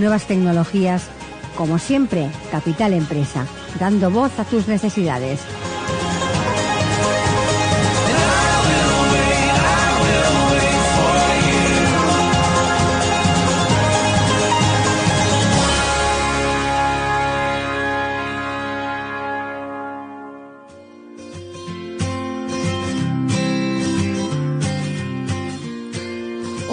nuevas tecnologías. Como siempre, Capital Empresa, dando voz a tus necesidades.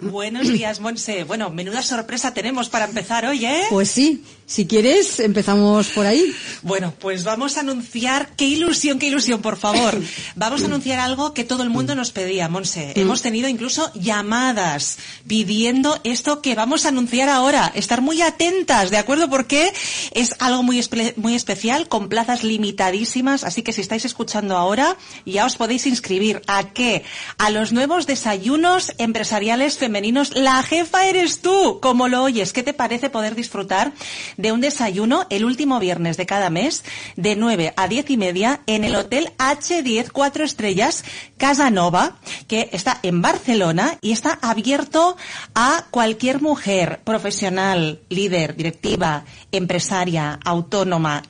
Buenos días, Monse. Bueno, menuda sorpresa tenemos para empezar hoy, ¿eh? Pues sí, si quieres, empezamos por ahí. Bueno, pues vamos a anunciar, qué ilusión, qué ilusión, por favor. Vamos a anunciar algo que todo el mundo nos pedía, Monse. Hemos tenido incluso llamadas pidiendo esto que vamos a anunciar ahora. Estar muy atentas, ¿de acuerdo? Porque es algo muy, muy especial, con plazas limitadísimas. Así que si estáis escuchando ahora, ya os podéis inscribir. ¿A qué? A los nuevos desayunos empresariales femeninos. La jefa eres tú, como lo oyes. ¿Qué te parece poder disfrutar de un desayuno el último viernes de cada mes de 9 a 10 y media en el Hotel H10 4 Estrellas Casanova, que está en Barcelona y está abierto a cualquier mujer profesional, líder, directiva, empresaria, autónoma,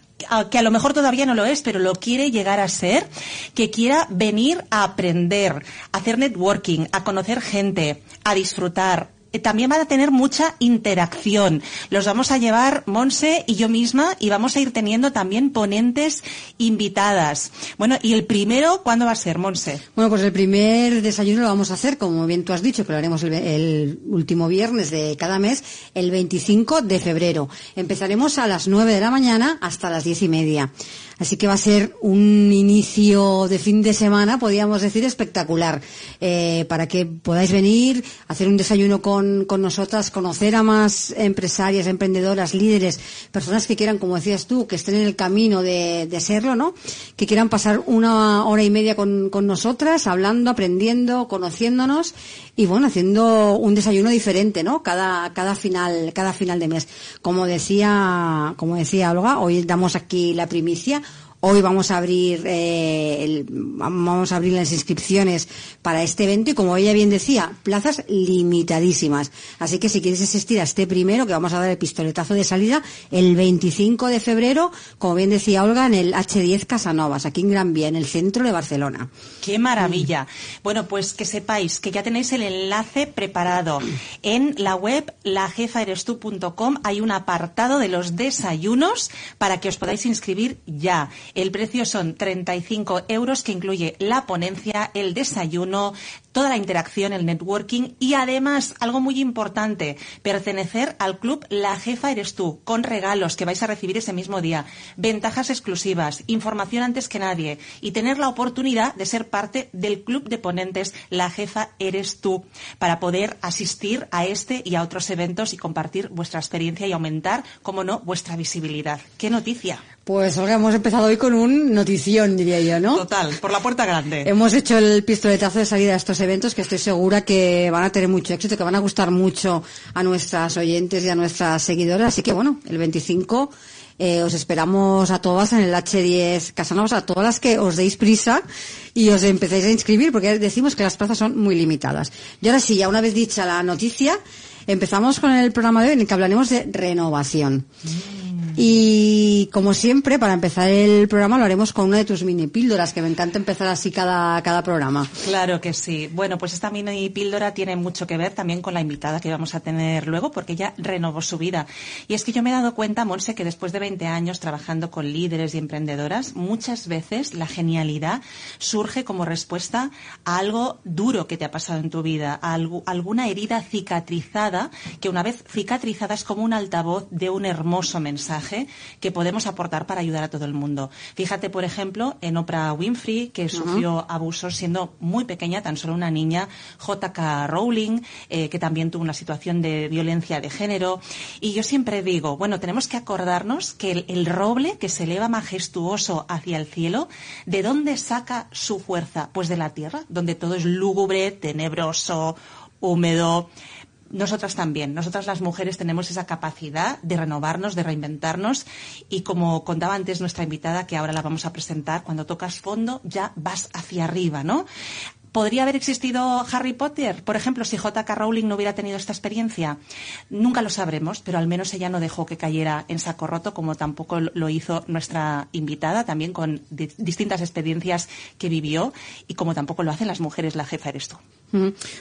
que a lo mejor todavía no lo es, pero lo quiere llegar a ser, que quiera venir a aprender, a hacer networking, a conocer gente, a disfrutar, también van a tener mucha interacción. Los vamos a llevar Monse y yo misma y vamos a ir teniendo también ponentes invitadas. Bueno, ¿y el primero cuándo va a ser, Monse? Bueno, pues el primer desayuno lo vamos a hacer, como bien tú has dicho, que lo haremos el, último viernes de cada mes, el 25 de febrero. Empezaremos a las 9 de la mañana hasta las diez y media. Así que va a ser un inicio de fin de semana, podríamos decir, espectacular, eh, para que podáis venir, hacer un desayuno con, con nosotras, conocer a más empresarias, emprendedoras, líderes, personas que quieran, como decías tú, que estén en el camino de, de serlo, ¿no? Que quieran pasar una hora y media con, con nosotras, hablando, aprendiendo, conociéndonos y bueno, haciendo un desayuno diferente, ¿no? Cada, cada final, cada final de mes. Como decía, como decía Olga, hoy damos aquí la primicia. Hoy vamos a abrir eh, vamos a abrir las inscripciones para este evento y como ella bien decía, plazas limitadísimas. Así que si quieres asistir a este primero, que vamos a dar el pistoletazo de salida el 25 de febrero, como bien decía Olga, en el H10 Casanovas, aquí en Gran Vía, en el centro de Barcelona. ¡Qué maravilla! Bueno, pues que sepáis que ya tenéis el enlace preparado. En la web lajefaerestu.com hay un apartado de los desayunos para que os podáis inscribir ya. El precio son 35 euros que incluye la ponencia, el desayuno, toda la interacción, el networking y además, algo muy importante, pertenecer al club La Jefa Eres Tú, con regalos que vais a recibir ese mismo día, ventajas exclusivas, información antes que nadie y tener la oportunidad de ser parte del club de ponentes La Jefa Eres Tú para poder asistir a este y a otros eventos y compartir vuestra experiencia y aumentar, como no, vuestra visibilidad. ¡Qué noticia! Pues Olga, hemos empezado hoy con un notición, diría yo, ¿no? Total, por la puerta grande. Hemos hecho el pistoletazo de salida a estos eventos que estoy segura que van a tener mucho éxito, que van a gustar mucho a nuestras oyentes y a nuestras seguidoras. Así que bueno, el 25 Eh, os esperamos a todas en el H10 Casanovas, a todas las que os deis prisa y os empecéis a inscribir, porque decimos que las plazas son muy limitadas. Y ahora sí, ya una vez dicha la noticia, empezamos con el programa de hoy en el que hablaremos de renovación. Y como siempre, para empezar el programa lo haremos con una de tus mini píldoras, que me encanta empezar así cada, cada programa. Claro que sí. Bueno, pues esta mini píldora tiene mucho que ver también con la invitada que vamos a tener luego, porque ella renovó su vida. Y es que yo me he dado cuenta, Monse, que después de 20 años trabajando con líderes y emprendedoras, muchas veces la genialidad surge como respuesta a algo duro que te ha pasado en tu vida, a alguna herida cicatrizada, que una vez cicatrizada es como un altavoz de un hermoso mensaje que podemos aportar para ayudar a todo el mundo. Fíjate, por ejemplo, en Oprah Winfrey, que sufrió abusos siendo muy pequeña, tan solo una niña, J.K. Rowling, eh, que también tuvo una situación de violencia de género. Y yo siempre digo, bueno, tenemos que acordarnos que el, el roble que se eleva majestuoso hacia el cielo, ¿de dónde saca su fuerza? Pues de la tierra, donde todo es lúgubre, tenebroso, húmedo nosotras también, nosotras las mujeres tenemos esa capacidad de renovarnos, de reinventarnos y como contaba antes nuestra invitada, que ahora la vamos a presentar, cuando tocas fondo ya vas hacia arriba, ¿no? ¿Podría haber existido Harry Potter? Por ejemplo, si J.K. Rowling no hubiera tenido esta experiencia. Nunca lo sabremos, pero al menos ella no dejó que cayera en saco roto, como tampoco lo hizo nuestra invitada, también con distintas experiencias que vivió, y como tampoco lo hacen las mujeres, la jefa eres tú.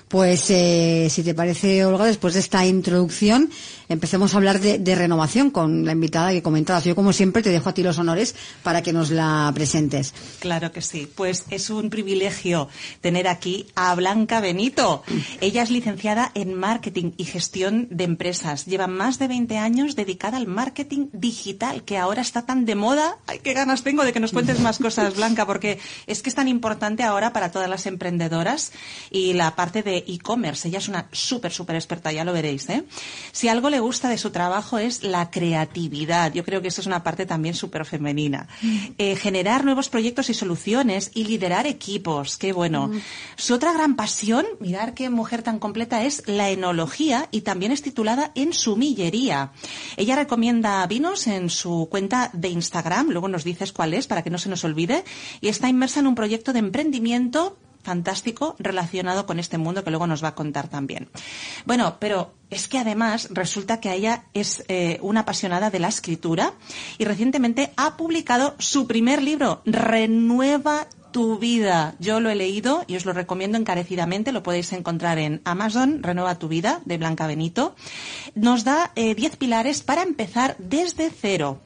Pues eh, si te parece, Olga, después de esta introducción, empecemos a hablar de, renovación con la invitada que comentabas. Yo, como siempre, te dejo a ti los honores para que nos la presentes. Claro que sí. Pues es un privilegio tener aquí a Blanca Benito. Ella es licenciada en Marketing y Gestión de Empresas. Lleva más de 20 años dedicada al marketing digital, que ahora está tan de moda. Ay, qué ganas tengo de que nos cuentes más cosas, Blanca, porque es que es tan importante ahora para todas las emprendedoras y la parte de e-commerce. Ella es una súper, súper experta, ya lo veréis. ¿eh? Si algo le gusta de su trabajo es la creatividad. Yo creo que eso es una parte también súper femenina. Mm. Eh, generar nuevos proyectos y soluciones y liderar equipos. Qué bueno. Mm. Su otra gran pasión, mirar qué mujer tan completa es la enología y también es titulada en sumillería. Ella recomienda vinos en su cuenta de Instagram, luego nos dices cuál es para que no se nos olvide, y está inmersa en un proyecto de emprendimiento fantástico relacionado con este mundo que luego nos va a contar también. Bueno, pero es que además resulta que ella es eh, una apasionada de la escritura y recientemente ha publicado su primer libro, Renueva tu vida. Yo lo he leído y os lo recomiendo encarecidamente. Lo podéis encontrar en Amazon, Renueva tu vida, de Blanca Benito. Nos da 10 eh, pilares para empezar desde cero,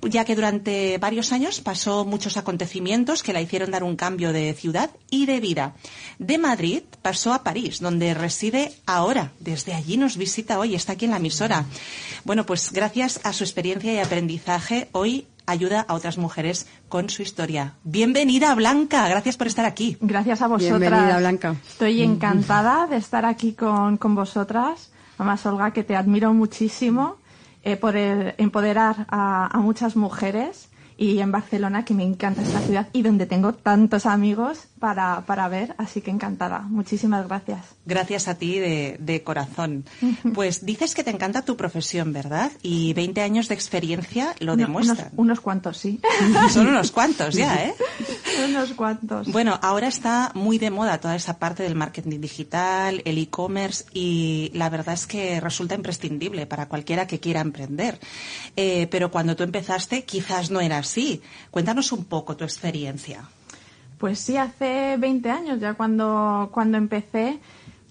ya que durante varios años pasó muchos acontecimientos que la hicieron dar un cambio de ciudad y de vida. De Madrid pasó a París, donde reside ahora. Desde allí nos visita hoy, está aquí en la emisora. Bueno, pues gracias a su experiencia y aprendizaje, hoy ayuda a otras mujeres con su historia. Bienvenida, Blanca. Gracias por estar aquí. Gracias a vosotras. Bienvenida, Blanca. Estoy encantada de estar aquí con, con vosotras. Además, Olga, que te admiro muchísimo eh, por empoderar a, a muchas mujeres y en Barcelona, que me encanta esta ciudad y donde tengo tantos amigos para, para ver, así que encantada. Muchísimas gracias. Gracias a ti de, de corazón. Pues dices que te encanta tu profesión, ¿verdad? Y 20 años de experiencia lo demuestran. Unos, cuantos, sí. Son unos cuantos ya, ¿eh? unos cuantos. Bueno, ahora está muy de moda toda esa parte del marketing digital, el e-commerce y la verdad es que resulta imprescindible para cualquiera que quiera emprender. Eh, pero cuando tú empezaste quizás no era así. Cuéntanos un poco tu experiencia. Pues sí, hace 20 años ya cuando, cuando empecé,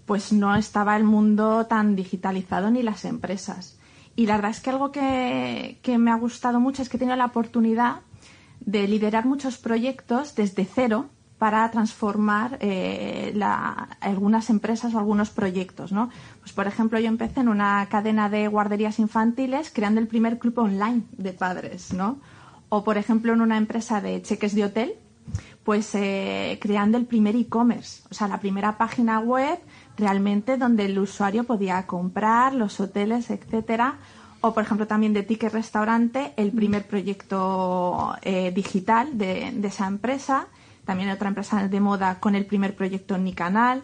pues no estaba el mundo tan digitalizado ni las empresas. Y la verdad es que algo que, me ha gustado mucho es que he tenido la oportunidad de liderar muchos proyectos desde cero para transformar eh, algunas empresas o algunos proyectos, ¿no? Pues por ejemplo, yo empecé en una cadena de guarderías infantiles creando el primer club online de padres, ¿no? O por ejemplo, en una empresa de cheques de hotel pues eh, creando el primer e-commerce, o sea, la primera página web realmente donde el usuario podía comprar los hoteles, etcétera, o por ejemplo también de Ticket Restaurante, el primer proyecto eh, digital de, esa empresa, también otra empresa de moda con el primer proyecto en mi canal,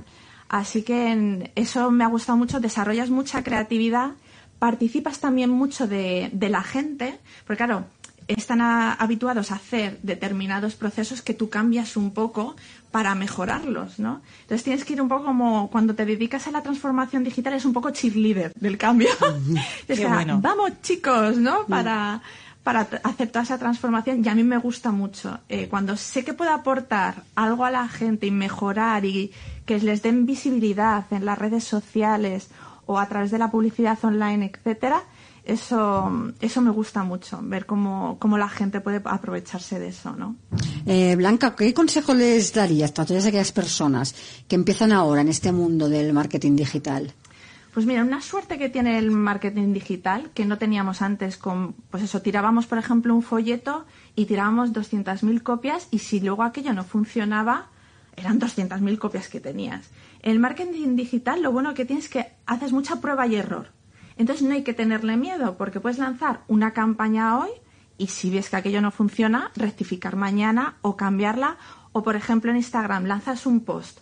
así que eso me ha gustado mucho, desarrollas mucha creatividad. Participas también mucho de, de, la gente, porque claro, están habituados a hacer determinados procesos que tú cambias un poco para mejorarlos, ¿no? Entonces tienes que ir un poco como cuando te dedicas a la transformación digital es un poco cheerleader del cambio. es vamos chicos, ¿no? Para para hacer toda esa transformación y a mí me gusta mucho. Eh, cuando sé que puedo aportar algo a la gente y mejorar y que les den visibilidad en las redes sociales o a través de la publicidad online, etcétera, eso, eso me gusta mucho, ver cómo, cómo la gente puede aprovecharse de eso, ¿no? Eh, Blanca, ¿qué consejo les darías a todas aquellas personas que empiezan ahora en este mundo del marketing digital? Pues mira, una suerte que tiene el marketing digital que no teníamos antes con, pues eso, tirábamos, por ejemplo, un folleto y tirábamos 200.000 copias y si luego aquello no funcionaba, eran 200.000 copias que tenías. El marketing digital lo bueno que tienes es que haces mucha prueba y error. Entonces no hay que tenerle miedo porque puedes lanzar una campaña hoy y si ves que aquello no funciona, rectificar mañana o cambiarla. O por ejemplo en Instagram lanzas un post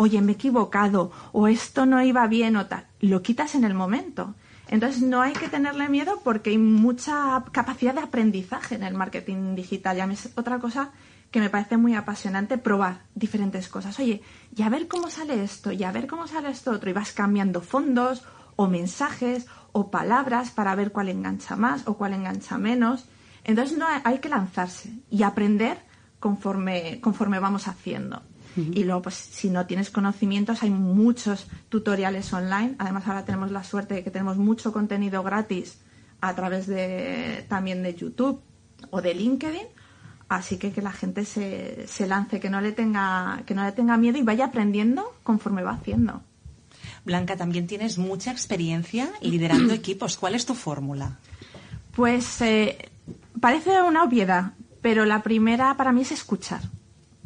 oye, me he equivocado, o esto no iba bien, o tal. Lo quitas en el momento. Entonces no hay que tenerle miedo porque hay mucha capacidad de aprendizaje en el marketing digital. Y a mí es otra cosa que me parece muy apasionante probar diferentes cosas. Oye, y a ver cómo sale esto, y a ver cómo sale esto otro. Y vas cambiando fondos o mensajes o palabras para ver cuál engancha más o cuál engancha menos. Entonces no hay, que lanzarse y aprender conforme, conforme vamos haciendo. Y luego, pues si no tienes conocimientos, hay muchos tutoriales online. Además, ahora tenemos la suerte de que tenemos mucho contenido gratis a través de también de YouTube o de LinkedIn. Así que que la gente se, se lance, que no le tenga, que no le tenga miedo y vaya aprendiendo conforme va haciendo. Blanca, también tienes mucha experiencia liderando equipos. ¿Cuál es tu fórmula? Pues eh, parece una obviedad, pero la primera para mí es escuchar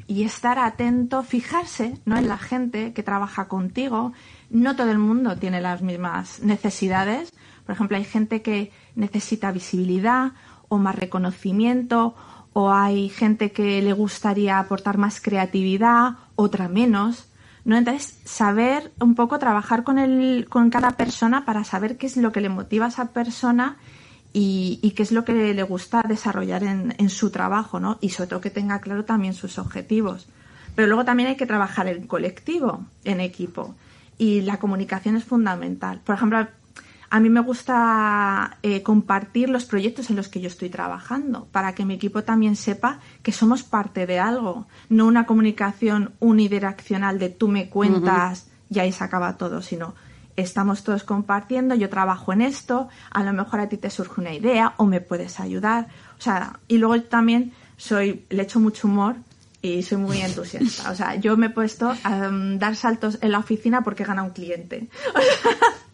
y estar atento, fijarse ¿no? en la gente que trabaja contigo. No todo el mundo tiene las mismas necesidades. Por ejemplo, hay gente que necesita visibilidad o más reconocimiento, o hay gente que le gustaría aportar más creatividad, otra menos. ¿No? Entonces, saber un poco trabajar con, el, con cada persona para saber qué es lo que le motiva a esa persona y, qué es lo que le gusta desarrollar en, su trabajo, ¿no? Y sobre todo que tenga claro también sus objetivos. Pero luego también hay que trabajar en colectivo, en equipo. Y la comunicación es fundamental. Por ejemplo, a mí me gusta eh, compartir los proyectos en los que yo estoy trabajando para que mi equipo también sepa que somos parte de algo, no una comunicación unidireccional de tú me cuentas y ahí se acaba todo, sino estamos todos compartiendo, yo trabajo en esto, a lo mejor a ti te surge una idea o me puedes ayudar. O sea, y luego también soy, le echo mucho humor y soy muy entusiasta. O sea, yo me he puesto a um, dar saltos en la oficina porque gana un cliente. o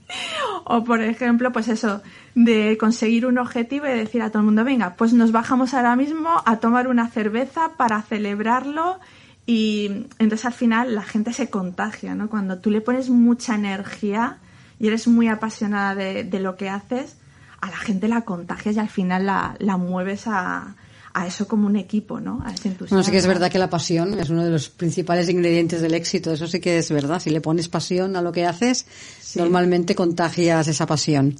por ejemplo, pues eso, de conseguir un objetivo y decir a todo el mundo, venga, pues nos bajamos ahora mismo a tomar una cerveza para celebrarlo y entonces al final la gente se contagia, ¿no? Cuando tú le pones mucha energía y eres muy apasionada de, lo que haces, a la gente la contagias y al final la mueves a, a eso como un equipo, ¿no? A ese entusiasmo. No, sí que es verdad que la pasión es uno de los principales ingredientes del éxito. Eso sí que es verdad. Si le pones pasión a lo que haces, normalmente contagias esa pasión.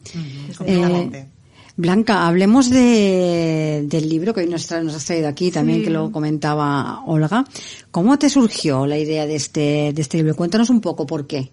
Blanca, hablemos de, del libro que hoy nos, nos has traído aquí, también que lo comentaba Olga. ¿Cómo te surgió la idea de este, de este libro? Cuéntanos un poco por qué.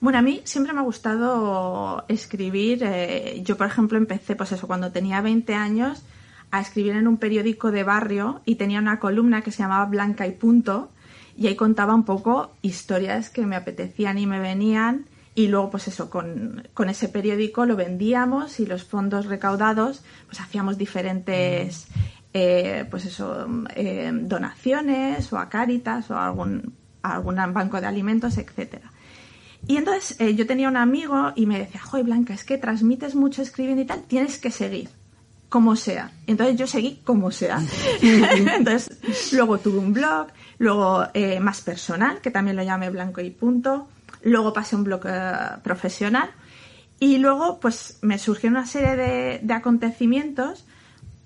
Bueno, a mí siempre me ha gustado escribir. Eh, yo, por ejemplo, empecé, pues eso, cuando tenía 20 años, a escribir en un periódico de barrio y tenía una columna que se llamaba Blanca y Punto y ahí contaba un poco historias que me apetecían y me venían y luego pues eso con, ese periódico lo vendíamos y los fondos recaudados pues hacíamos diferentes eh, pues eso eh, donaciones o a Cáritas o a algún, algún banco de alimentos etcétera. Y entonces eh, yo tenía un amigo y me decía, joder Blanca, es que transmites mucho escribiendo y tal, tienes que seguir, como sea. Entonces yo seguí como sea. entonces luego tuve un blog, luego más personal, que también lo llamé Blanco y Punto, luego pasé a un blog eh, profesional y luego pues me surgió una serie de, acontecimientos,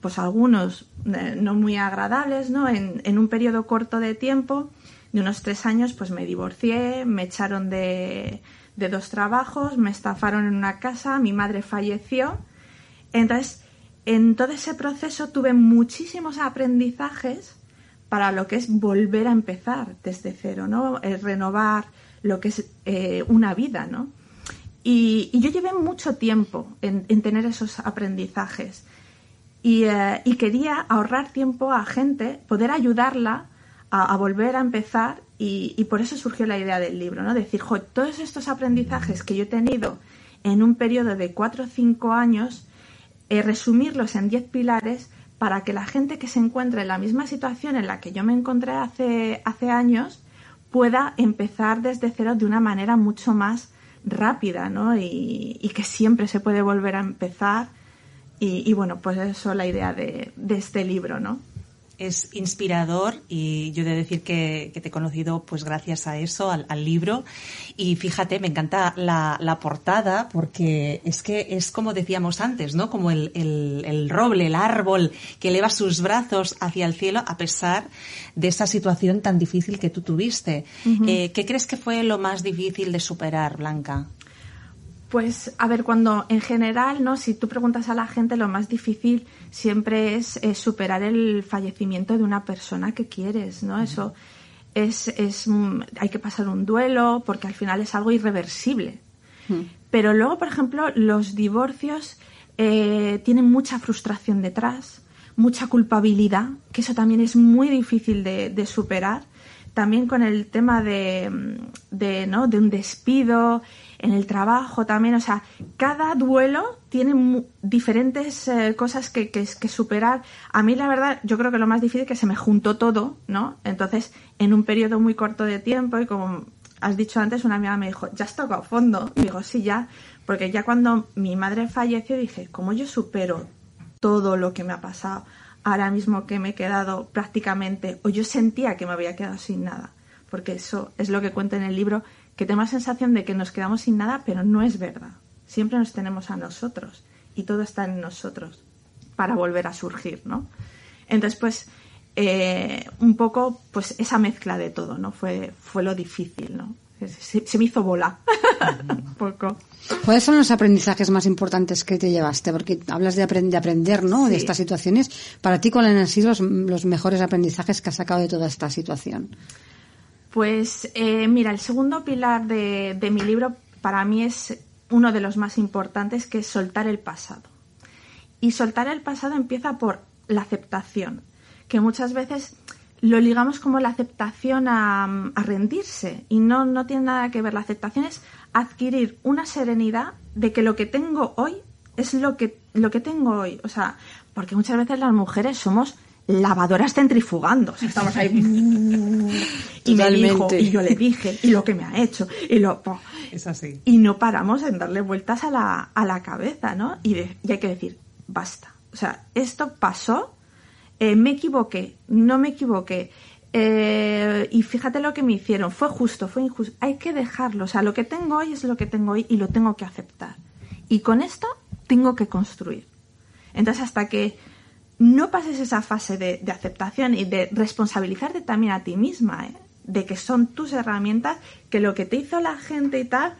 pues algunos eh, no muy agradables, ¿no? En, un periodo corto de tiempo, de unos tres años, pues me divorcié, me echaron de, dos trabajos, me estafaron en una casa, mi madre falleció. Entonces, en todo ese proceso tuve muchísimos aprendizajes para lo que es volver a empezar desde cero, ¿no? renovar lo que es eh, una vida, ¿no? Y, yo llevé mucho tiempo en, tener esos aprendizajes eh, y, quería ahorrar tiempo a gente, poder ayudarla a, volver a empezar y, por eso surgió la idea del libro, ¿no? Decir, todos estos aprendizajes que yo he tenido en un periodo de cuatro o cinco años, eh, resumirlos en diez pilares para que la gente que se encuentre en la misma situación en la que yo me encontré hace, hace años pueda empezar desde cero de una manera mucho más rápida, ¿no? Y, que siempre se puede volver a empezar. Y, bueno, pues eso es la idea de, de este libro, ¿no? Es inspirador y yo he de decir que, te he conocido pues gracias a eso, al, libro. Y fíjate, me encanta la, portada porque es que es como decíamos antes, ¿no? Como el, el, roble, el árbol que eleva sus brazos hacia el cielo a pesar de esa situación tan difícil que tú tuviste. Eh, ¿Qué crees que fue lo más difícil de superar, Blanca? Pues, a ver, cuando en general, ¿no? Si tú preguntas a la gente, lo más difícil siempre es, superar el fallecimiento de una persona que quieres, ¿no? Eso es, es, hay que pasar un duelo porque al final es algo irreversible. Pero luego, por ejemplo, los divorcios eh, tienen mucha frustración detrás, mucha culpabilidad, que eso también es muy difícil de, superar. También con el tema de, de, ¿no? de un despido, en el trabajo también, o sea, cada duelo tiene diferentes eh, cosas que, que, superar. A mí la verdad, yo creo que lo más difícil es que se me juntó todo, ¿no? Entonces, en un periodo muy corto de tiempo y como has dicho antes, una amiga me dijo, ¿ya has tocado fondo? Y digo, sí, ya, porque ya cuando mi madre falleció dije, ¿cómo yo supero todo lo que me ha pasado? Ahora mismo que me he quedado prácticamente, o yo sentía que me había quedado sin nada, porque eso es lo que cuento en el libro, que tengo la sensación de que nos quedamos sin nada, pero no es verdad. Siempre nos tenemos a nosotros y todo está en nosotros para volver a surgir, ¿no? Entonces, pues, eh, un poco, pues, esa mezcla de todo, ¿no? Fue, fue lo difícil, ¿no? Se, me hizo bola. un poco. ¿Cuáles son los aprendizajes más importantes que te llevaste? Porque hablas de, aprender, ¿no? De estas situaciones. Para ti, ¿cuáles han sido los mejores aprendizajes que has sacado de toda esta situación? Pues eh, mira, el segundo pilar de, mi libro para mí es uno de los más importantes, que es soltar el pasado. Y soltar el pasado empieza por la aceptación, que muchas veces lo ligamos como la aceptación a, rendirse y no, no tiene nada que ver. La aceptación es adquirir una serenidad de que lo que tengo hoy es lo que, lo que tengo hoy. O sea, porque muchas veces las mujeres somos lavadoras centrifugando. estamos ahí. y me dijo, y yo le dije, y lo que me ha hecho, y lo. Es así. Y no paramos en darle vueltas a la, a la cabeza, ¿no? Y, hay que decir, basta. O sea, esto pasó, eh, me equivoqué, no me equivoqué. Eh, y fíjate lo que me hicieron, fue justo, fue injusto. Hay que dejarlo. O sea, lo que tengo hoy es lo que tengo hoy y lo tengo que aceptar. Y con esto tengo que construir. Entonces, hasta que no pases esa fase de, aceptación y de responsabilizarte también a ti misma, ¿eh? de que son tus herramientas, que lo que te hizo la gente y tal,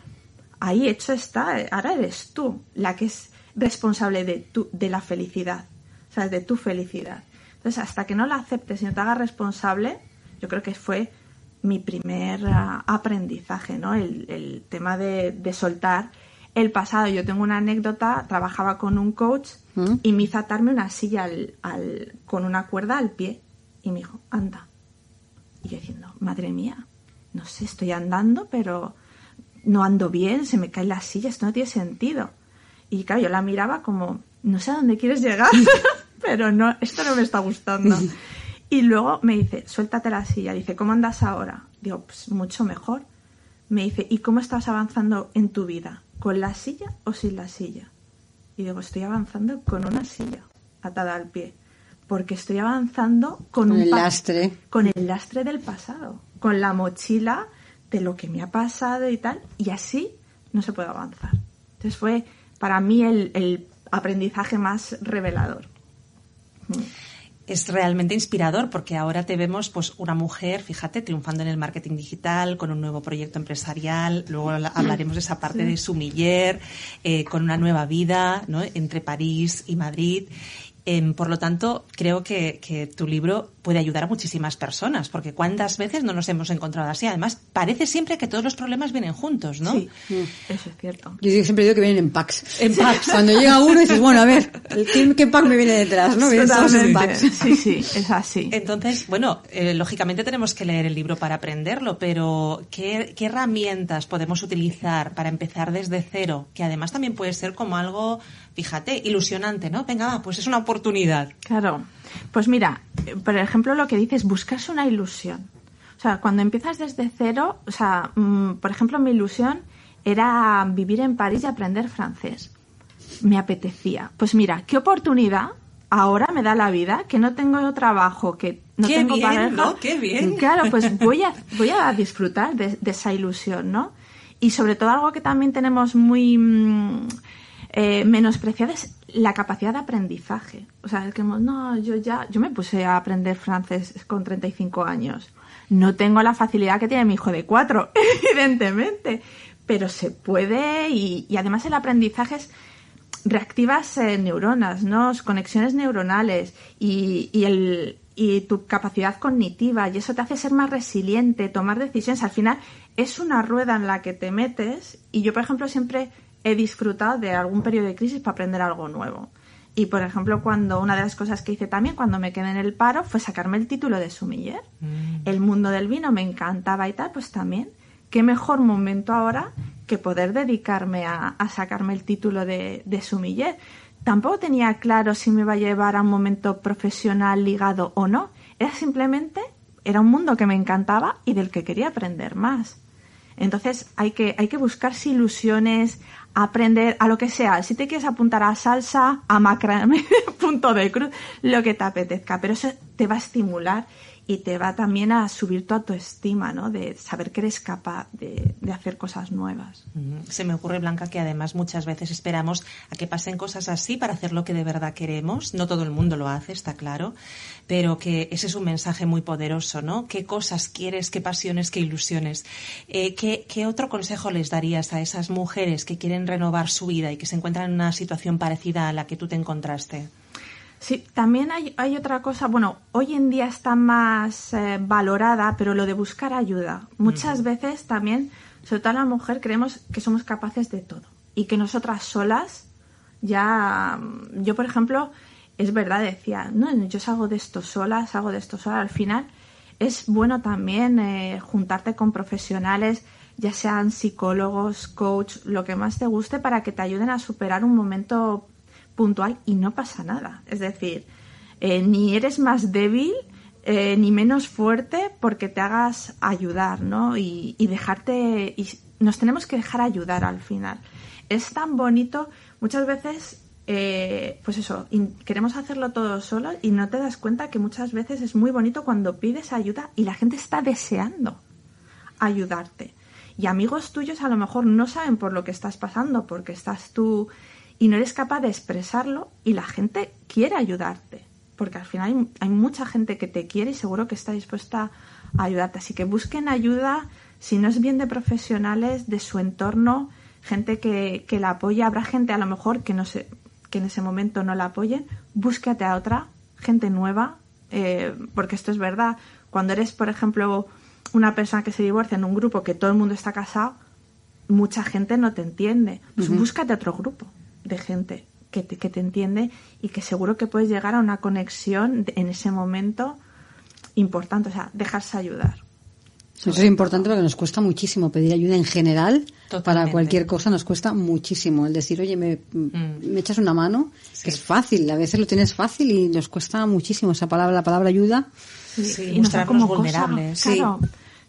ahí hecho está, ¿eh? ahora eres tú la que es responsable de, tu, de la felicidad, o sea, de tu felicidad. Entonces, hasta que no la aceptes y no te hagas responsable, yo creo que fue mi primer ah, aprendizaje, ¿no? El, tema de, de soltar el pasado. Yo tengo una anécdota, trabajaba con un coach ¿Mm? y me hizo atarme una silla al, con una cuerda al pie y me dijo, anda. Y yo diciendo, madre mía, no sé, estoy andando, pero no ando bien, se me cae la silla, esto no tiene sentido. Y claro, yo la miraba como, no sé a dónde quieres llegar, pero no, esto no me está gustando. Y luego me dice, suéltate la silla. Dice, ¿cómo andas ahora? Digo, pues mucho mejor. Me dice, ¿y cómo estás avanzando en tu vida? ¿Con la silla o sin la silla? Y digo, estoy avanzando con una silla atada al pie. Porque estoy avanzando con, un el lastre. Con el lastre del pasado. Con la mochila de lo que me ha pasado y tal. Y así no se puede avanzar. Entonces fue para mí el, aprendizaje más revelador. Es realmente inspirador porque ahora te vemos pues una mujer, fíjate, triunfando en el marketing digital, con un nuevo proyecto empresarial, luego hablaremos de esa parte de sumiller, eh, con una nueva vida, ¿no? Entre París y Madrid Em, por lo tanto, creo que, que, tu libro puede ayudar a muchísimas personas, porque cuántas veces no nos hemos encontrado así. Además, parece siempre que todos los problemas vienen juntos, ¿no? Sí, eso es cierto. Yo siempre digo que vienen en packs. En packs. Cuando llega uno dices, bueno, a ver, ¿qué, qué pack me viene detrás? ¿no? Vienen todos en packs. Sí, sí, es así. Entonces, bueno, eh, lógicamente tenemos que leer el libro para aprenderlo, pero ¿qué, ¿qué herramientas podemos utilizar para empezar desde cero? Que además también puede ser como algo fíjate, ilusionante, ¿no? Venga, pues es una oportunidad. Claro. Pues mira, por ejemplo, lo que dices, buscarse una ilusión. O sea, cuando empiezas desde cero, o sea, mm, por ejemplo, mi ilusión era vivir en París y aprender francés. Me apetecía. Pues mira, qué oportunidad ahora me da la vida, que no tengo trabajo, que no qué tengo bien, pareja. ¿no? Qué bien. Claro, pues voy a, voy a disfrutar de, de esa ilusión, ¿no? Y sobre todo algo que también tenemos muy mm, eh, es la capacidad de aprendizaje. O sea, es que no, yo ya, yo me puse a aprender francés con 35 años. No tengo la facilidad que tiene mi hijo de cuatro, evidentemente, pero se puede y, y además el aprendizaje es reactivas eh, neuronas, ¿no? Conexiones neuronales y, y, el, y tu capacidad cognitiva y eso te hace ser más resiliente, tomar decisiones. Al final es una rueda en la que te metes y yo, por ejemplo, siempre he disfrutado de algún periodo de crisis para aprender algo nuevo. Y, por ejemplo, cuando una de las cosas que hice también cuando me quedé en el paro fue sacarme el título de sumiller. Mm. El mundo del vino me encantaba y tal, pues también. Qué mejor momento ahora que poder dedicarme a, a sacarme el título de, de sumiller. Tampoco tenía claro si me iba a llevar a un momento profesional ligado o no. Era simplemente, era un mundo que me encantaba y del que quería aprender más. Entonces hay que, hay que buscarse ilusiones, aprender a lo que sea. Si te quieres apuntar a salsa, a macramé, punto de cruz, lo que te apetezca. Pero eso te va a estimular y te va también a subir tu autoestima, ¿no? De saber que eres capaz de, hacer cosas nuevas. Se me ocurre, Blanca, que además muchas veces esperamos a que pasen cosas así para hacer lo que de verdad queremos. No todo el mundo lo hace, está claro, pero que ese es un mensaje muy poderoso, ¿no? ¿Qué cosas quieres, qué pasiones, qué ilusiones? Eh, ¿qué, ¿Qué otro consejo les darías a esas mujeres que quieren renovar su vida y que se encuentran en una situación parecida a la que tú te encontraste? Sí, también hay, hay, otra cosa, bueno, hoy en día está más eh, valorada, pero lo de buscar ayuda. Muchas uh -huh. veces también, sobre todo la mujer, creemos que somos capaces de todo y que nosotras solas ya, yo por ejemplo, es verdad, decía, no, yo salgo de esto sola, salgo de esto sola, al final es bueno también eh, juntarte con profesionales, ya sean psicólogos, coach, lo que más te guste para que te ayuden a superar un momento puntual y no pasa nada. Es decir, eh, ni eres más débil eh, ni menos fuerte porque te hagas ayudar, ¿no? Y, dejarte. Y nos tenemos que dejar ayudar al final. Es tan bonito, muchas veces. Eh, pues eso, queremos hacerlo todo solo y no te das cuenta que muchas veces es muy bonito cuando pides ayuda y la gente está deseando ayudarte. Y amigos tuyos a lo mejor no saben por lo que estás pasando, porque estás tú y no eres capaz de expresarlo y la gente quiere ayudarte, porque al final hay, hay, mucha gente que te quiere y seguro que está dispuesta a ayudarte. Así que busquen ayuda, si no es bien de profesionales, de su entorno, gente que, que la apoya. Habrá gente a lo mejor que, no se, que en ese momento no la apoyen. Búscate a otra, gente nueva, eh, porque esto es verdad. Cuando eres, por ejemplo, una persona que se divorcia en un grupo que todo el mundo está casado, mucha gente no te entiende. Pues uh -huh. búscate otro grupo de gente que te, que te, entiende y que seguro que puedes llegar a una conexión de, en ese momento importante, o sea, dejarse ayudar. Eso es importante porque nos cuesta muchísimo pedir ayuda en general. Totalmente. Para cualquier cosa nos cuesta muchísimo. El decir, oye, me, mm. me echas una mano, sí. que es fácil. A veces lo tienes fácil y nos cuesta muchísimo esa palabra, la palabra ayuda. Sí, sí y mostrarnos como vulnerables. Cosa, claro,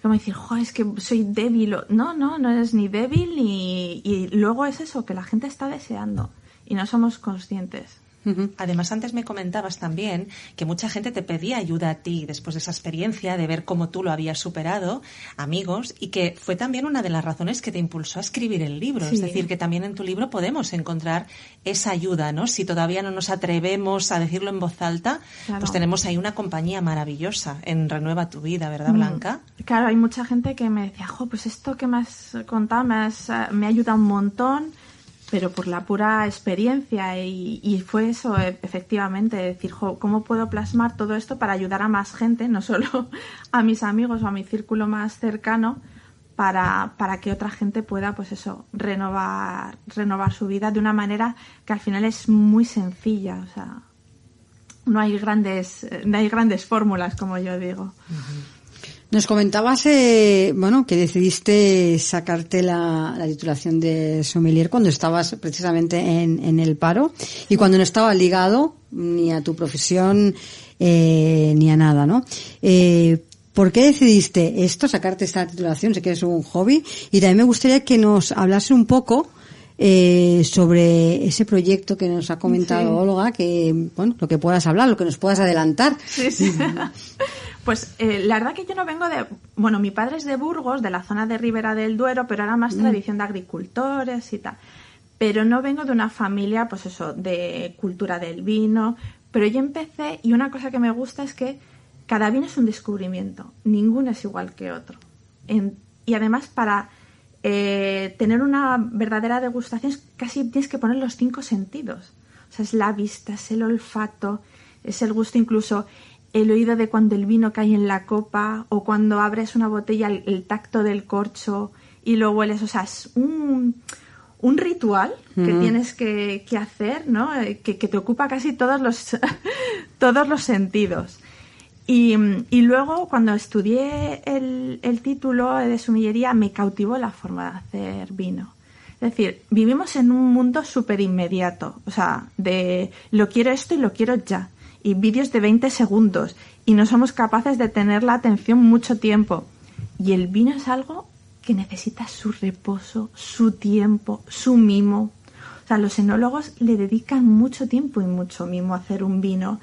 como decir, jo, es que soy débil. No, no, no eres ni débil ni... Y luego es eso, que la gente está deseando y no somos conscientes. Además, antes me comentabas también que mucha gente te pedía ayuda a ti después de esa experiencia, de ver cómo tú lo habías superado, amigos, y que fue también una de las razones que te impulsó a escribir el libro. Es decir, que también en tu libro podemos encontrar esa ayuda, ¿no? Si todavía no nos atrevemos a decirlo en voz alta, pues tenemos ahí una compañía maravillosa en Renueva tu Vida, ¿verdad, mm. Blanca? Claro, hay mucha gente que me decía, jo, pues esto que me has contado me, has, me ayuda un montón pero por la pura experiencia y, fue eso, e, efectivamente, decir, ¿cómo puedo plasmar todo esto para ayudar a más gente, no solo a mis amigos o a mi círculo más cercano, para, para que otra gente pueda, pues eso, renovar, renovar su vida de una manera que al final es muy sencilla, o sea, no hay grandes, no hay grandes fórmulas, como yo digo. Nos comentabas, eh, bueno, que decidiste sacarte la, titulación de sommelier cuando estabas precisamente en, el paro y cuando no estaba ligado ni a tu profesión eh, ni a nada, ¿no? Eh, ¿Por qué decidiste esto, sacarte esta titulación? Sé que es un hobby y también me gustaría que nos hablase un poco sobre ese proyecto que nos ha comentado Olga, que, bueno, lo que puedas hablar, lo que nos puedas adelantar. Sí, sí. Pues eh, la verdad que yo no vengo de... Bueno, mi padre es de Burgos, de la zona de Ribera del Duero, pero era más mm. tradición de agricultores y tal. Pero no vengo de una familia, pues eso, de cultura del vino. Pero yo empecé y una cosa que me gusta es que cada vino es un descubrimiento. Ninguno es igual que otro. y además para eh, tener una verdadera degustación casi tienes que poner los cinco sentidos. O sea, es la vista, es el olfato, es el gusto incluso el oído de cuando el vino cae en la copa o cuando abres una botella, el, tacto del corcho y lo hueles. O sea, es un, un ritual que tienes que, que, hacer, ¿no? Eh, que, que, te ocupa casi todos los, todos los sentidos. Y, y, luego, cuando estudié el, el título de sumillería, me cautivó la forma de hacer vino. Es decir, vivimos en un mundo súper inmediato, o sea, de lo quiero esto y lo quiero ya y vídeos de 20 segundos y no somos capaces de tener la atención mucho tiempo. Y el vino es algo que necesita su reposo, su tiempo, su mimo. O sea, los enólogos le dedican mucho tiempo y mucho mimo a hacer un vino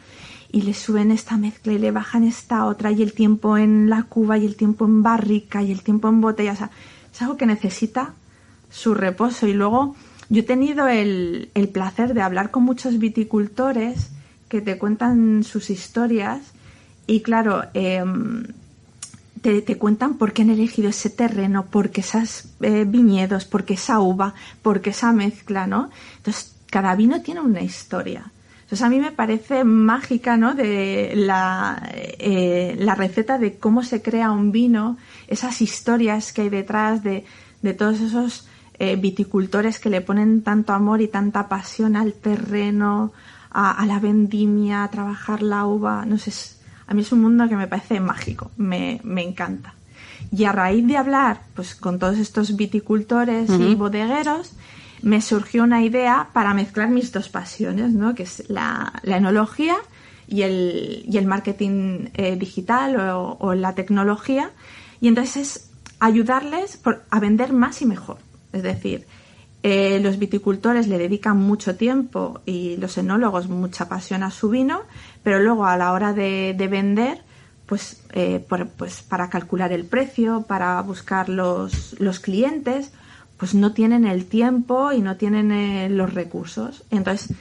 y le suben esta mezcla y le bajan esta otra y el tiempo en la cuba y el tiempo en barrica y el tiempo en botella. O sea, es algo que necesita su reposo. Y luego yo he tenido el, el placer de hablar con muchos viticultores que te cuentan sus historias y claro, em, te, cuentan por qué han elegido ese terreno, por qué esos eh, viñedos, por qué esa uva, por qué esa mezcla, ¿no? Entonces, cada vino tiene una historia. Entonces, a mí me parece mágica, ¿no? De la, eh, la receta de cómo se crea un vino, esas historias que hay detrás de, de todos esos eh, viticultores que le ponen tanto amor y tanta pasión al terreno, a, la vendimia, a trabajar la uva, no sé, a mí es un mundo que me parece mágico, me, me encanta. Y a raíz de hablar pues, con todos estos viticultores y bodegueros, me surgió una idea para mezclar mis dos pasiones, ¿no? que es la, la enología y el, y el marketing eh, digital o, o, la tecnología. Y entonces es ayudarles por, a vender más y mejor. Es decir, eh, los viticultores le dedican mucho tiempo y los enólogos mucha pasión a su vino, pero luego a la hora de, vender, pues, eh, pues para calcular el precio, para buscar los, los, clientes, pues no tienen el tiempo y no tienen eh, los recursos. Entonces,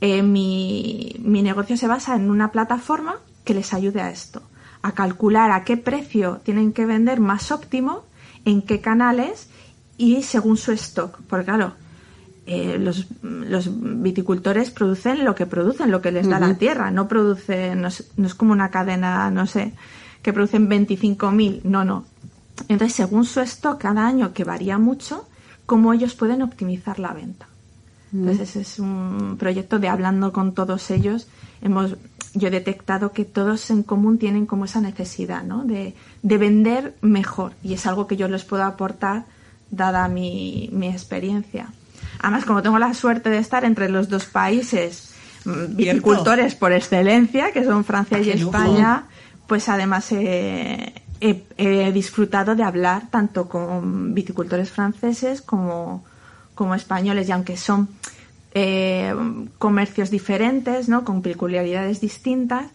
mi, mi negocio se basa en una plataforma que les ayude a esto, a calcular a qué precio tienen que vender más óptimo, en qué canales y según su stock. Porque claro, eh, los, los, viticultores producen lo que producen, lo que les da la tierra, no producen, no es, como una cadena, no sé, que producen 25.000, no, no. Entonces, según su stock cada año, que varía mucho, cómo ellos pueden optimizar la venta. Entonces, ese es un proyecto de hablando con todos ellos, hemos, yo he detectado que todos en común tienen como esa necesidad, ¿no? De, de vender mejor y es algo que yo les puedo aportar dada mi, mi experiencia. Además, como tengo la suerte de estar entre los dos países mm, viticultores por excelencia, que son Francia y España, pues además he, disfrutado de hablar tanto con viticultores franceses como, como españoles, y aunque son eh, comercios diferentes, ¿no? Con peculiaridades distintas,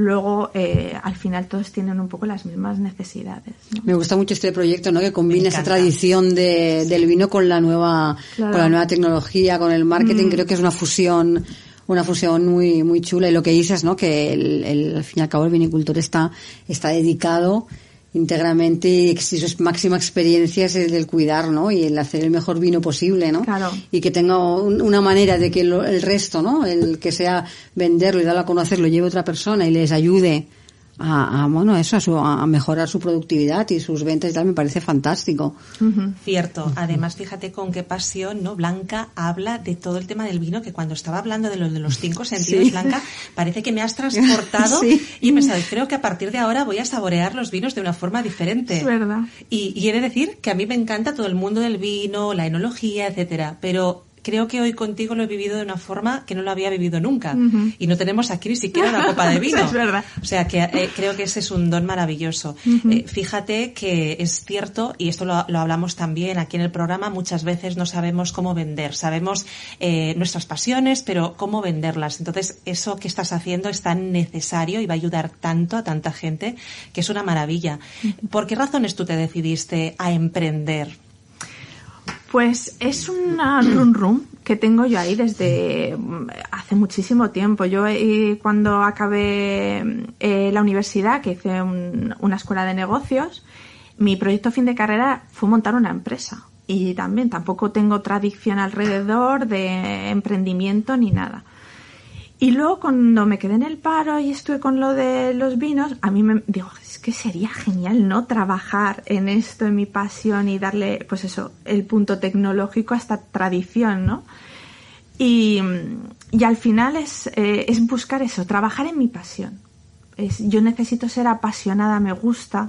luego eh, al final todos tienen un poco las mismas necesidades. ¿no? Me gusta mucho este proyecto, ¿no? Que combina esa tradición de, del vino con la nueva, Claro. con la nueva tecnología, con el marketing. Mm. Creo que es una fusión, una fusión muy, muy chula. Y lo que dices, ¿no? Que el, el- al fin y al cabo el vinicultor está, está dedicado íntegramente su máxima experiencia es el del cuidar, ¿no? Y el hacer el mejor vino posible, ¿no? Claro. Y que tenga un- una manera de que lo- el resto, ¿no? El que sea venderlo y darlo a conocer, lo lleve otra persona y les ayude a, a, bueno, eso, a, su- a mejorar su productividad y sus ventas y tal, me parece fantástico. Cierto. Además, fíjate con qué pasión, ¿no? Blanca habla de todo el tema del vino, que cuando estaba hablando de lo de los cinco sentidos, Sí. Blanca, parece que me has transportado Sí. y he pensado, creo que a partir de ahora voy a saborear los vinos de una forma diferente. Es verdad. Y, y he de decir que a mí me encanta todo el mundo del vino, la enología, etcétera, pero creo que hoy contigo lo he vivido de una forma que no lo había vivido nunca. Y no tenemos aquí ni siquiera una copa de vino. Es verdad. O sea que eh, creo que ese es un don maravilloso. Eh, fíjate que es cierto, y esto lo, lo hablamos también aquí en el programa, muchas veces no sabemos cómo vender. Sabemos eh, nuestras pasiones, pero cómo venderlas. Entonces, eso que estás haciendo es tan necesario y va a ayudar tanto a tanta gente que es una maravilla. ¿Por qué razones tú te decidiste a emprender? Pues es una run run que tengo yo ahí desde mm, hace muchísimo tiempo. Yo eh, cuando acabé eh, la universidad, que hice un- una escuela de negocios, mi proyecto fin de carrera fue montar una empresa. Y también tampoco tengo tradición alrededor de emprendimiento ni nada. Y luego cuando me quedé en el paro y estuve con lo de los vinos, a mí me digo, es que sería genial, ¿no? Trabajar en esto, en mi pasión y darle, pues eso, el punto tecnológico a esta tradición, ¿no? Y, y al final es, eh, es buscar eso, trabajar en mi pasión. Es, yo necesito ser apasionada, me gusta.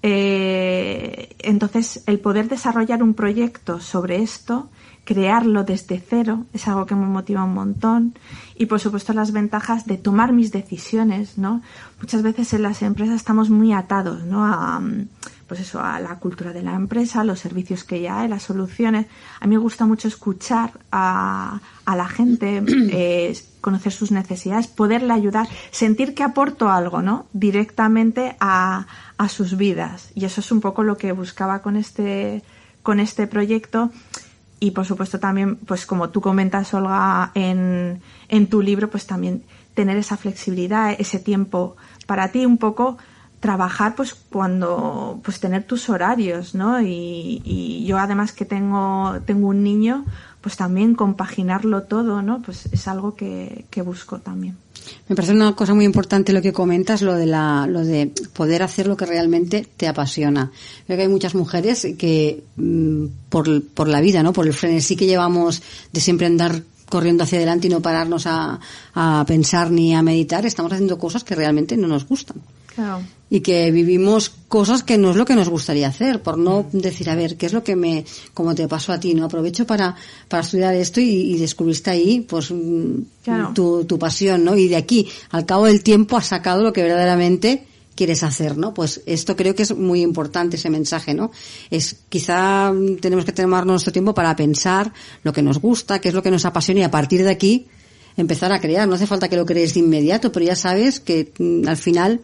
Eh, entonces, el poder desarrollar un proyecto sobre esto, crearlo desde cero, es algo que me motiva un montón. Y, por supuesto, las ventajas de tomar mis decisiones, ¿no? Muchas veces en las empresas estamos muy atados, ¿no? A, mm, pues eso, a la cultura de la empresa, a los servicios que ya hay, las soluciones. A mí me gusta mucho escuchar a, a la gente, eh, conocer sus necesidades, poderle ayudar, sentir que aporto algo, ¿no? Directamente a, a sus vidas. Y eso es un poco lo que buscaba con este, con este proyecto. Y por supuesto también, pues como tú comentas, Olga, en, en tu libro, pues también tener esa flexibilidad, ese tiempo para ti un poco trabajar pues cuando pues tener tus horarios no y, y yo además que tengo tengo un niño pues también compaginarlo todo no pues es algo que, que busco también Me parece una cosa muy importante lo que comentas, lo de la, lo de poder hacer lo que realmente te apasiona. Creo que hay muchas mujeres que mm, por, por la vida, ¿no? Por el frenesí que llevamos de siempre andar corriendo hacia adelante y no pararnos a, a pensar ni a meditar, estamos haciendo cosas que realmente no nos gustan. Claro y que vivimos cosas que no es lo que nos gustaría hacer, por no decir, a ver, ¿qué es lo que me, como te pasó a ti, no? Aprovecho para, para estudiar esto y, y descubriste ahí, pues, mm, Claro. tu, tu pasión, ¿no? Y de aquí, al cabo del tiempo, has sacado lo que verdaderamente quieres hacer, ¿no? Pues esto creo que es muy importante, ese mensaje, ¿no? Es, quizá tenemos que tomar nuestro tiempo para pensar lo que nos gusta, qué es lo que nos apasiona y a partir de aquí, empezar a crear. No hace falta que lo crees de inmediato, pero ya sabes que mm, al final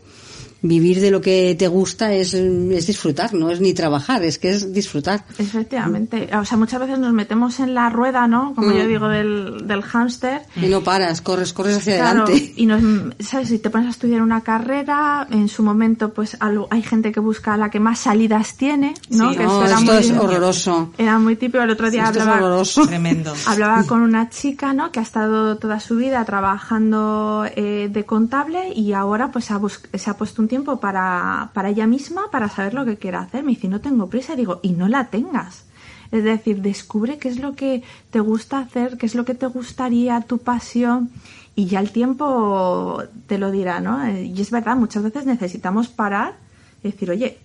vivir de lo que te gusta es, es disfrutar, no es ni trabajar, es que es disfrutar. efectivamente o sea muchas veces nos metemos en la rueda no como Mm. yo digo del, del hámster Y no paras, corres, corres hacia Claro, adelante. y nos, ¿sabes? Si te pones a estudiar una carrera, en su momento, pues algo- hay gente que busca la que más salidas tiene, ¿no? Sí. que No, era esto muy- es horroroso. Era muy típico. El otro día Esto es hablaba, horroroso. Tremendo. hablaba con una chica, ¿no? Que ha estado toda su vida trabajando eh, de contable y ahora pues ha bus- se ha puesto un tiempo para, para ella misma para saber lo que quiere hacer. Me dice, no tengo prisa. Digo, y no la tengas. Es decir, descubre qué es lo que te gusta hacer, qué es lo que te gustaría, tu pasión, y ya el tiempo te lo dirá, ¿no? Y es verdad, muchas veces necesitamos parar y decir, oye,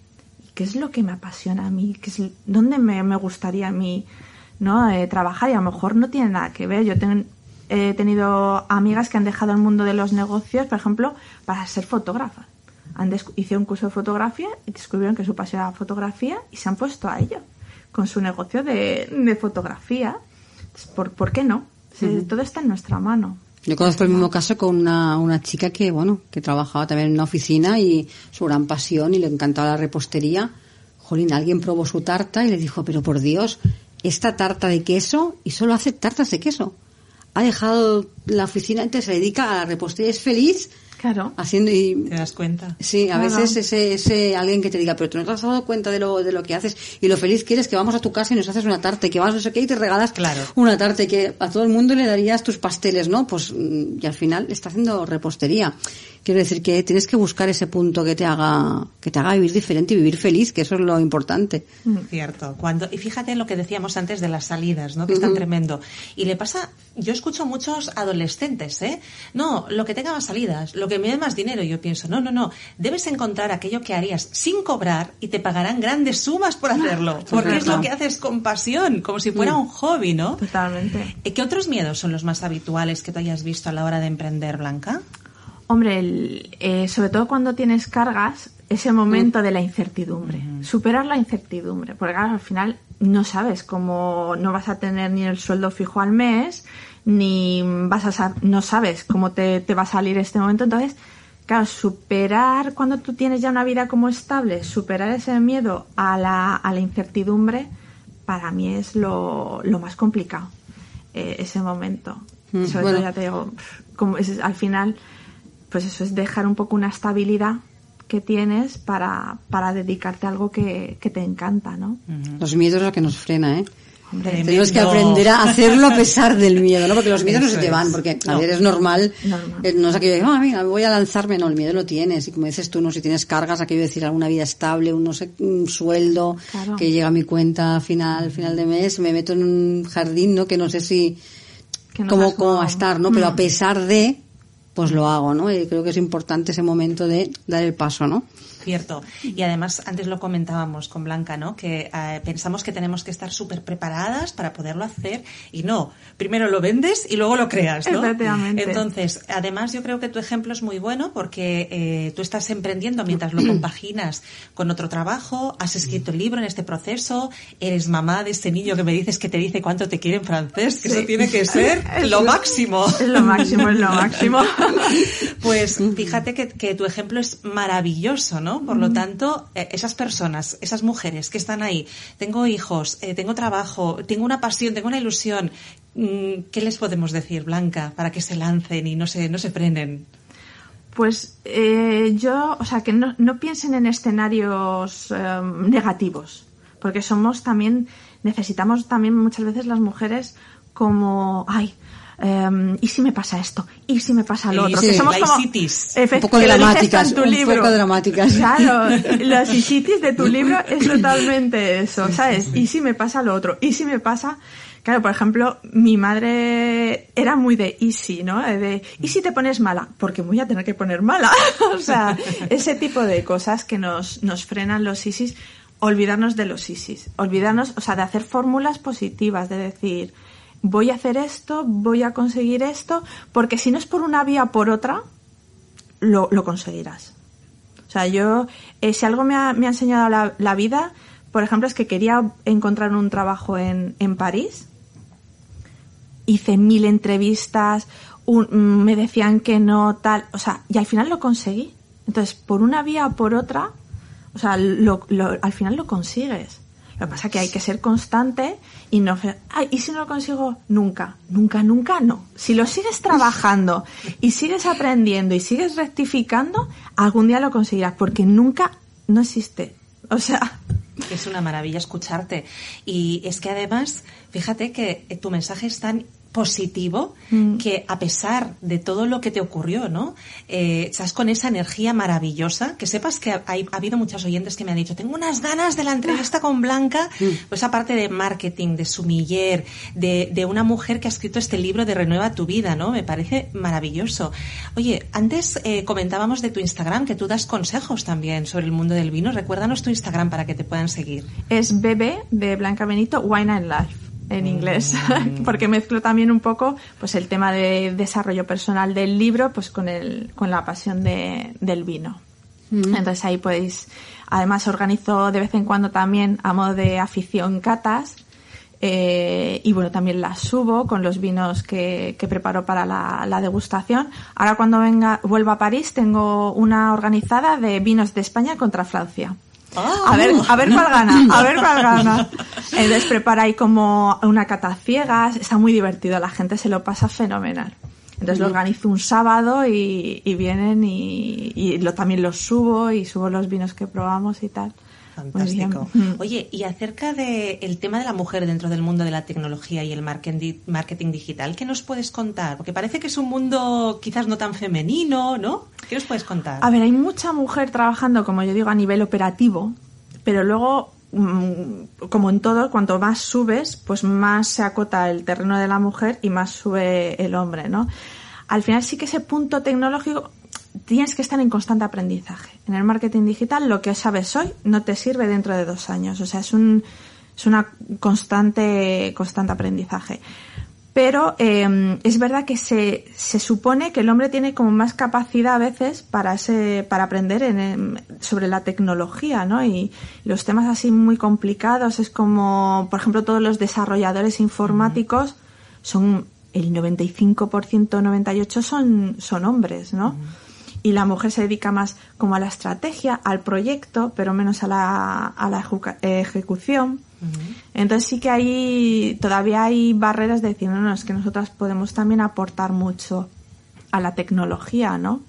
¿qué es lo que me apasiona a mí? ¿Qué es, ¿Dónde me, me gustaría a mí ¿no? Eh, trabajar? Y a lo mejor no tiene nada que ver. Yo ten- he tenido amigas que han dejado el mundo de los negocios, por ejemplo, para ser fotógrafas. Han hicieron un curso de fotografía y descubrieron que su pasión era la fotografía y se han puesto a ello con su negocio de, de fotografía. Entonces, ¿Por, ¿Por qué no? Todo está en nuestra mano. Yo conozco el mismo caso con una, una chica que, bueno, que trabajaba también en una oficina y su gran pasión y le encantaba la repostería. Jolín, alguien probó su tarta y le dijo, pero por Dios, esta tarta de queso y solo hace tartas de queso. Ha dejado la oficina, entonces se dedica a la repostería, es feliz Claro. haciendo y ¿Te das cuenta? Sí, a Claro. veces ese, ese alguien que te diga, pero tú no te has dado cuenta de lo, de lo que haces y lo feliz que eres que vamos a tu casa y nos haces una tarta y que vas no sé qué y te regalas Claro. una tarta y que a todo el mundo le darías tus pasteles, ¿no? Pues mm, y al final está haciendo repostería. Quiero decir que tienes que buscar ese punto que te haga que te haga vivir diferente y vivir feliz, que eso es lo importante. Cierto. Cuando, y fíjate en lo que decíamos antes de las salidas, ¿no? Que es tan tremendo. Y le pasa, yo escucho muchos adolescentes, ¿eh? No, lo que tenga más salidas, lo que me dé más dinero. Yo pienso, no, no, no. Debes encontrar aquello que harías sin cobrar y te pagarán grandes sumas por hacerlo. Porque es lo que haces con pasión, como si fuera un hobby, ¿no? Totalmente. Eh, ¿Qué otros miedos son los más habituales que tú hayas visto a la hora de emprender, Blanca? Hombre, el- eh, sobre todo cuando tienes cargas, ese momento de la incertidumbre. Superar la incertidumbre. Porque claro, al final no sabes cómo, no vas a tener ni el sueldo fijo al mes, ni vas a, no sabes cómo te, te va a salir este momento. Entonces, claro, superar cuando tú tienes ya una vida como estable, superar ese miedo a la, a la incertidumbre, para mí es lo, lo más complicado. eh, ese momento. Mm, Sobre bueno. todo, ya te digo, como es, al final, pues eso es dejar un poco una estabilidad que tienes para, para dedicarte a algo que, que te encanta, ¿no? Los miedos es lo que nos frena, ¿eh? Tremendo. Tenemos que aprender a hacerlo a pesar del miedo, ¿no? Porque los miedos no se te van, porque a No. ver, es normal. Normal. eh, No es aquello de, ah, mira, voy a lanzarme, no, el miedo lo tienes. Y como dices tú, no, si tienes cargas, aquello de decir alguna vida estable, un, no sé, un sueldo, Claro. que llega a mi cuenta final, final de mes, me meto en un jardín, ¿no? Que no sé si, Que no cómo, cómo va a estar, ¿no? Pero a Mm. pesar de, pues lo hago, ¿no? Y creo que es importante ese momento de dar el paso, ¿no? Cierto. Y además, antes lo comentábamos con Blanca, ¿no? Que eh, pensamos que tenemos que estar súper preparadas para poderlo hacer y no. Primero lo vendes y luego lo creas, ¿no? Efectivamente. Entonces, además yo creo que tu ejemplo es muy bueno porque eh, tú estás emprendiendo mientras lo compaginas con otro trabajo, has escrito el libro en este proceso, eres mamá de este niño que me dices que te dice cuánto te quiere en francés, que Sí. eso tiene que ser Es lo lo- máximo. Es lo máximo, es lo máximo. Pues fíjate que, que tu ejemplo es maravilloso, ¿no? Por lo tanto, eh, esas personas, esas mujeres que están ahí, tengo hijos, eh, tengo trabajo, tengo una pasión, tengo una ilusión, mm, ¿qué les podemos decir, Blanca, para que se lancen y no se, no se frenen? Pues eh, yo, o sea, que no, no piensen en escenarios eh, negativos, porque somos también, necesitamos también muchas veces las mujeres como, ay, eh, ¿y si me pasa esto? ¿Y si me pasa lo otro? sí, que somos como, Un poco dramáticas, tu un libro. poco dramáticas. Claro, las isitis de tu libro es totalmente eso, ¿sabes? ¿Y si me pasa lo otro? ¿Y si me pasa? Claro, por ejemplo, mi madre era muy de easy, ¿no? De, ¿y si te pones mala? Porque me voy a tener que poner mala. o sea, ese tipo de cosas que nos, nos frenan los isis, olvidarnos de los isis, olvidarnos, o sea, de hacer fórmulas positivas, de decir, voy a hacer esto, voy a conseguir esto, porque si no es por una vía por otra, lo, lo conseguirás. O sea, yo, eh, si algo me ha, me ha enseñado la, la vida, por ejemplo, es que quería encontrar un trabajo en, en París. Hice mil entrevistas, un- mm, me decían que no, tal, o sea, y al final lo conseguí. Entonces, por una vía o por otra, o sea, lo, lo- al final lo consigues. Lo que pasa es que hay que ser constante y no... Ay, ¿y si no lo consigo? Nunca, nunca, nunca no. Si lo sigues trabajando y sigues aprendiendo y sigues rectificando, algún día lo conseguirás, porque nunca no existe. O sea, Es una maravilla escucharte. Y es que además, fíjate que eh, tu mensaje es tan positivo Mm. que a pesar de todo lo que te ocurrió, ¿no? Eh, estás con esa energía maravillosa, que sepas que ha, hay- ha habido muchos oyentes que me han dicho, tengo unas ganas de la entrevista con Blanca, pues aparte de marketing, de sumiller, de, de una mujer que ha escrito este libro de Renueva tu vida, ¿no? Me parece maravilloso. Oye, antes eh, comentábamos de tu Instagram, que tú das consejos también sobre el mundo del vino. Recuérdanos tu Instagram para que te puedan seguir. es bebé de Blanca Benito, Wine and Life en inglés, porque mezclo también un poco pues el tema de desarrollo personal del libro pues con el con la pasión de, del vino. Entonces ahí podéis, además organizo de vez en cuando también a modo de afición catas Eh, y bueno, también las subo con los vinos que, que preparo para la, la, degustación. Ahora cuando venga, vuelva a París, tengo una organizada de vinos de España contra Francia. A ver, a ver cuál gana, a ver cuál gana. Entonces prepara ahí como una cata ciegas, está muy divertido, la gente se lo pasa fenomenal. Entonces lo organizo un sábado y, y vienen y, y lo, también los subo y subo los vinos que probamos y tal. Fantástico. Mm. Oye, y acerca del el tema de la mujer dentro del mundo de la tecnología y el marketing, marketing digital, ¿qué nos puedes contar? Porque parece que es un mundo quizás no tan femenino, ¿no? ¿Qué nos puedes contar? A ver, hay mucha mujer trabajando, como yo digo, a nivel operativo, pero luego mm, como en todo, cuanto más subes, pues más se acota el terreno de la mujer y más sube el hombre, ¿no? Al final sí que ese punto tecnológico tienes que estar en constante aprendizaje. En el marketing digital lo que sabes hoy no te sirve dentro de dos años. O sea, es un es una constante constante aprendizaje. Pero eh, es verdad que se, se supone que el hombre tiene como más capacidad a veces para ese para aprender en, sobre la tecnología, ¿no? Y los temas así muy complicados es como, por ejemplo, todos los desarrolladores informáticos son el 95%, 98% son, son hombres, ¿no? Y la mujer se dedica más como a la estrategia, al proyecto, pero menos a la, a la ejecución. Uh -huh. Entonces sí que hay, todavía hay barreras de decir, no, no, es que nosotras podemos también aportar mucho a la tecnología, ¿no?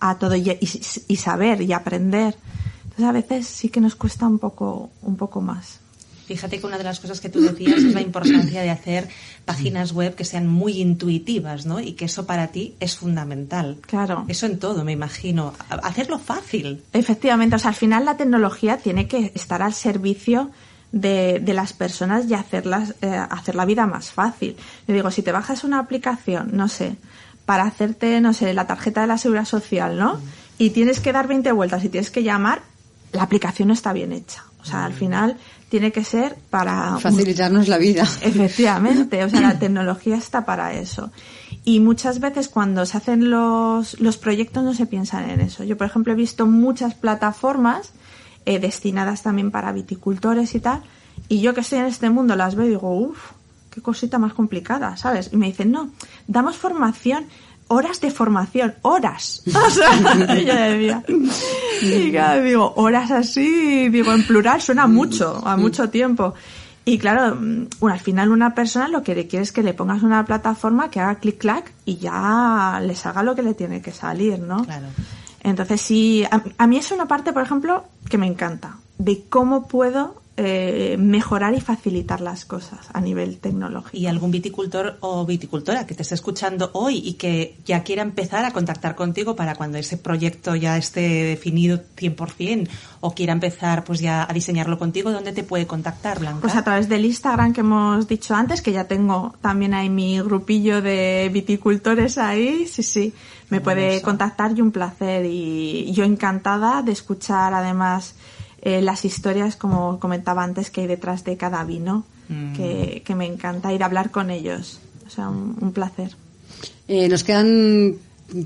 A todo y, y, y saber y aprender. Entonces a veces sí que nos cuesta un poco, un poco más. Fíjate que una de las cosas que tú decías es la importancia de hacer páginas web que sean muy intuitivas, ¿no? Y que eso para ti es fundamental. Claro. Eso en todo, me imagino. Hacerlo fácil. Efectivamente, o sea, al final la tecnología tiene que estar al servicio de, de las personas y hacerlas, eh, hacer la vida más fácil. Yo digo, si te bajas una aplicación, no sé, para hacerte, no sé, la tarjeta de la seguridad social, ¿no? Y tienes que dar 20 vueltas y tienes que llamar, la aplicación no está bien hecha. O sea, al final tiene que ser para facilitarnos la vida. Efectivamente, o sea, la tecnología está para eso. Y muchas veces cuando se hacen los, los proyectos no se piensan en eso. Yo, por ejemplo, he visto muchas plataformas eh, destinadas también para viticultores y tal, y yo que estoy en este mundo las veo y digo, uff, qué cosita más complicada, ¿sabes? Y me dicen, no, damos formación horas de formación, horas. O sea, yo decía, y claro, digo, horas así, digo, en plural suena mucho, a mucho tiempo. Y claro, bueno, al final una persona lo que le quiere es que le pongas una plataforma que haga clic clac y ya le salga lo que le tiene que salir, ¿no? Claro. Entonces sí, a, a mí es una parte, por ejemplo, que me encanta, de cómo puedo eh, mejorar y facilitar las cosas a nivel tecnológico. Y algún viticultor o viticultora que te esté escuchando hoy y que ya quiera empezar a contactar contigo para cuando ese proyecto ya esté definido 100% o quiera empezar pues ya a diseñarlo contigo, ¿dónde te puede contactar, Blanca? Pues a través del Instagram que hemos dicho antes, que ya tengo también ahí mi grupillo de viticultores ahí, sí, sí, me puede contactar y un placer y yo encantada de escuchar además eh, las historias, como comentaba antes, que hay detrás de cada vino, mm. que, que, me encanta ir a hablar con ellos. O sea, un, un placer. Eh, nos quedan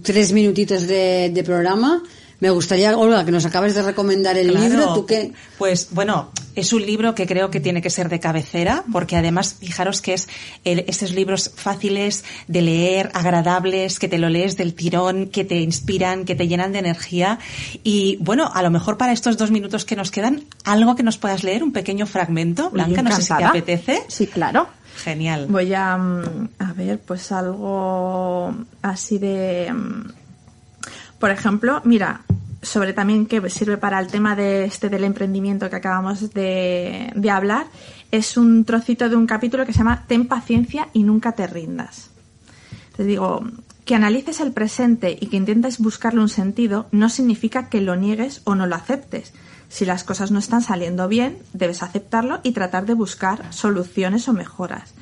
tres minutitos de, de, programa. Me gustaría, Olga, que nos acabes de recomendar el claro. libro. ¿Tú qué? Pues bueno, es un libro que creo que tiene que ser de cabecera, porque además, fijaros que es el, estos libros fáciles de leer, agradables, que te lo lees del tirón, que te inspiran, que te llenan de energía. Y bueno, a lo mejor para estos dos minutos que nos quedan, algo que nos puedas leer, un pequeño fragmento. Blanca, no sé si te apetece. Sí, claro. Genial. Voy a, a ver, pues algo así de por ejemplo, mira, sobre también que sirve para el tema de este del emprendimiento que acabamos de, de, hablar, es un trocito de un capítulo que se llama Ten paciencia y nunca te rindas. Te digo, que analices el presente y que intentes buscarle un sentido no significa que lo niegues o no lo aceptes. Si las cosas no están saliendo bien, debes aceptarlo y tratar de buscar soluciones o mejoras.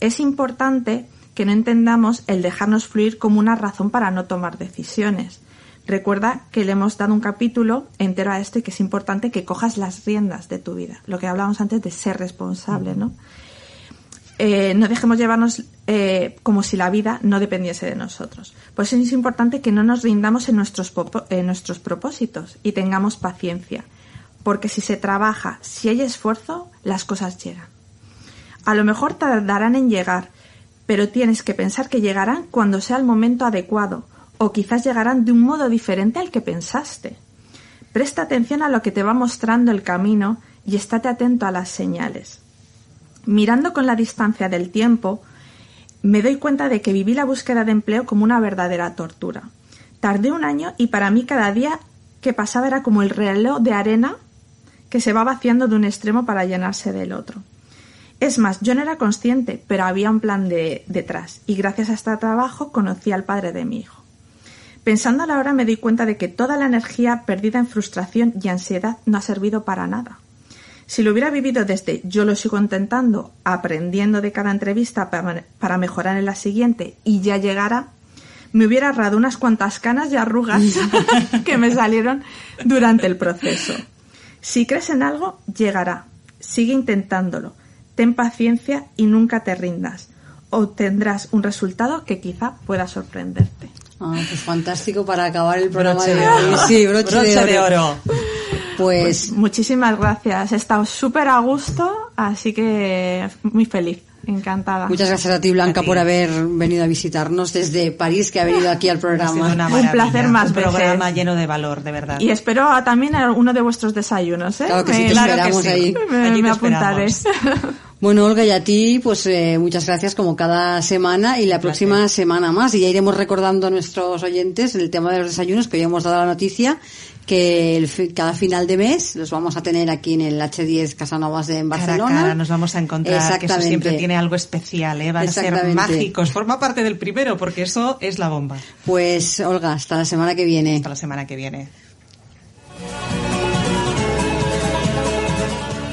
Es importante que no entendamos el dejarnos fluir como una razón para no tomar decisiones. Recuerda que le hemos dado un capítulo entero a esto y que es importante que cojas las riendas de tu vida. Lo que hablábamos antes de ser responsable, ¿no? Eh, no dejemos llevarnos eh, como si la vida no dependiese de nosotros. Por eso es importante que no nos rindamos en nuestros, en nuestros propósitos y tengamos paciencia. Porque si se trabaja, si hay esfuerzo, las cosas llegan. A lo mejor tardarán en llegar, pero tienes que pensar que llegarán cuando sea el momento adecuado, o quizás llegarán de un modo diferente al que pensaste. Presta atención a lo que te va mostrando el camino y estate atento a las señales. Mirando con la distancia del tiempo, me doy cuenta de que viví la búsqueda de empleo como una verdadera tortura. Tardé un año y para mí cada día que pasaba era como el reloj de arena que se va vaciando de un extremo para llenarse del otro. Es más, yo no era consciente, pero había un plan de, detrás, y gracias a este trabajo conocí al padre de mi hijo. Pensando a la hora me di cuenta de que toda la energía perdida en frustración y ansiedad no ha servido para nada. Si lo hubiera vivido desde yo lo sigo intentando, aprendiendo de cada entrevista para, mejorar en la siguiente y ya llegara, me hubiera ahorrado unas cuantas canas y arrugas que me salieron durante el proceso. Si crees en algo, llegará. Sigue intentándolo. Ten paciencia y nunca te rindas. Obtendrás un resultado que quizá pueda sorprenderte. Ah, pues fantástico para acabar el programa de hoy. Sí, broche, de, oro. Pues, pues, muchísimas gracias. He estado súper a gusto, así que muy feliz. Encantada. Muchas gracias a ti, Blanca, por haber venido a visitarnos desde París, que ha venido aquí al programa. Un placer más. Un programa lleno de valor, de verdad. Y espero también a uno de vuestros desayunos. ¿eh? Claro que sí, te esperamos ahí. Me, apuntaré. Bueno, Olga, y a ti, pues eh, muchas gracias como cada semana y la próxima semana más. Y ya iremos recordando a nuestros oyentes el tema de los desayunos, que hoy hemos dado la noticia, que el, cada final de mes los vamos a tener aquí en el H10 Casanovas de en Barcelona. Cara, nos vamos a encontrar, que eso siempre tiene algo especial, ¿eh? van a ser mágicos. Forma parte del primero, porque eso es la bomba. Pues, Olga, hasta la semana que viene. Hasta la semana que viene.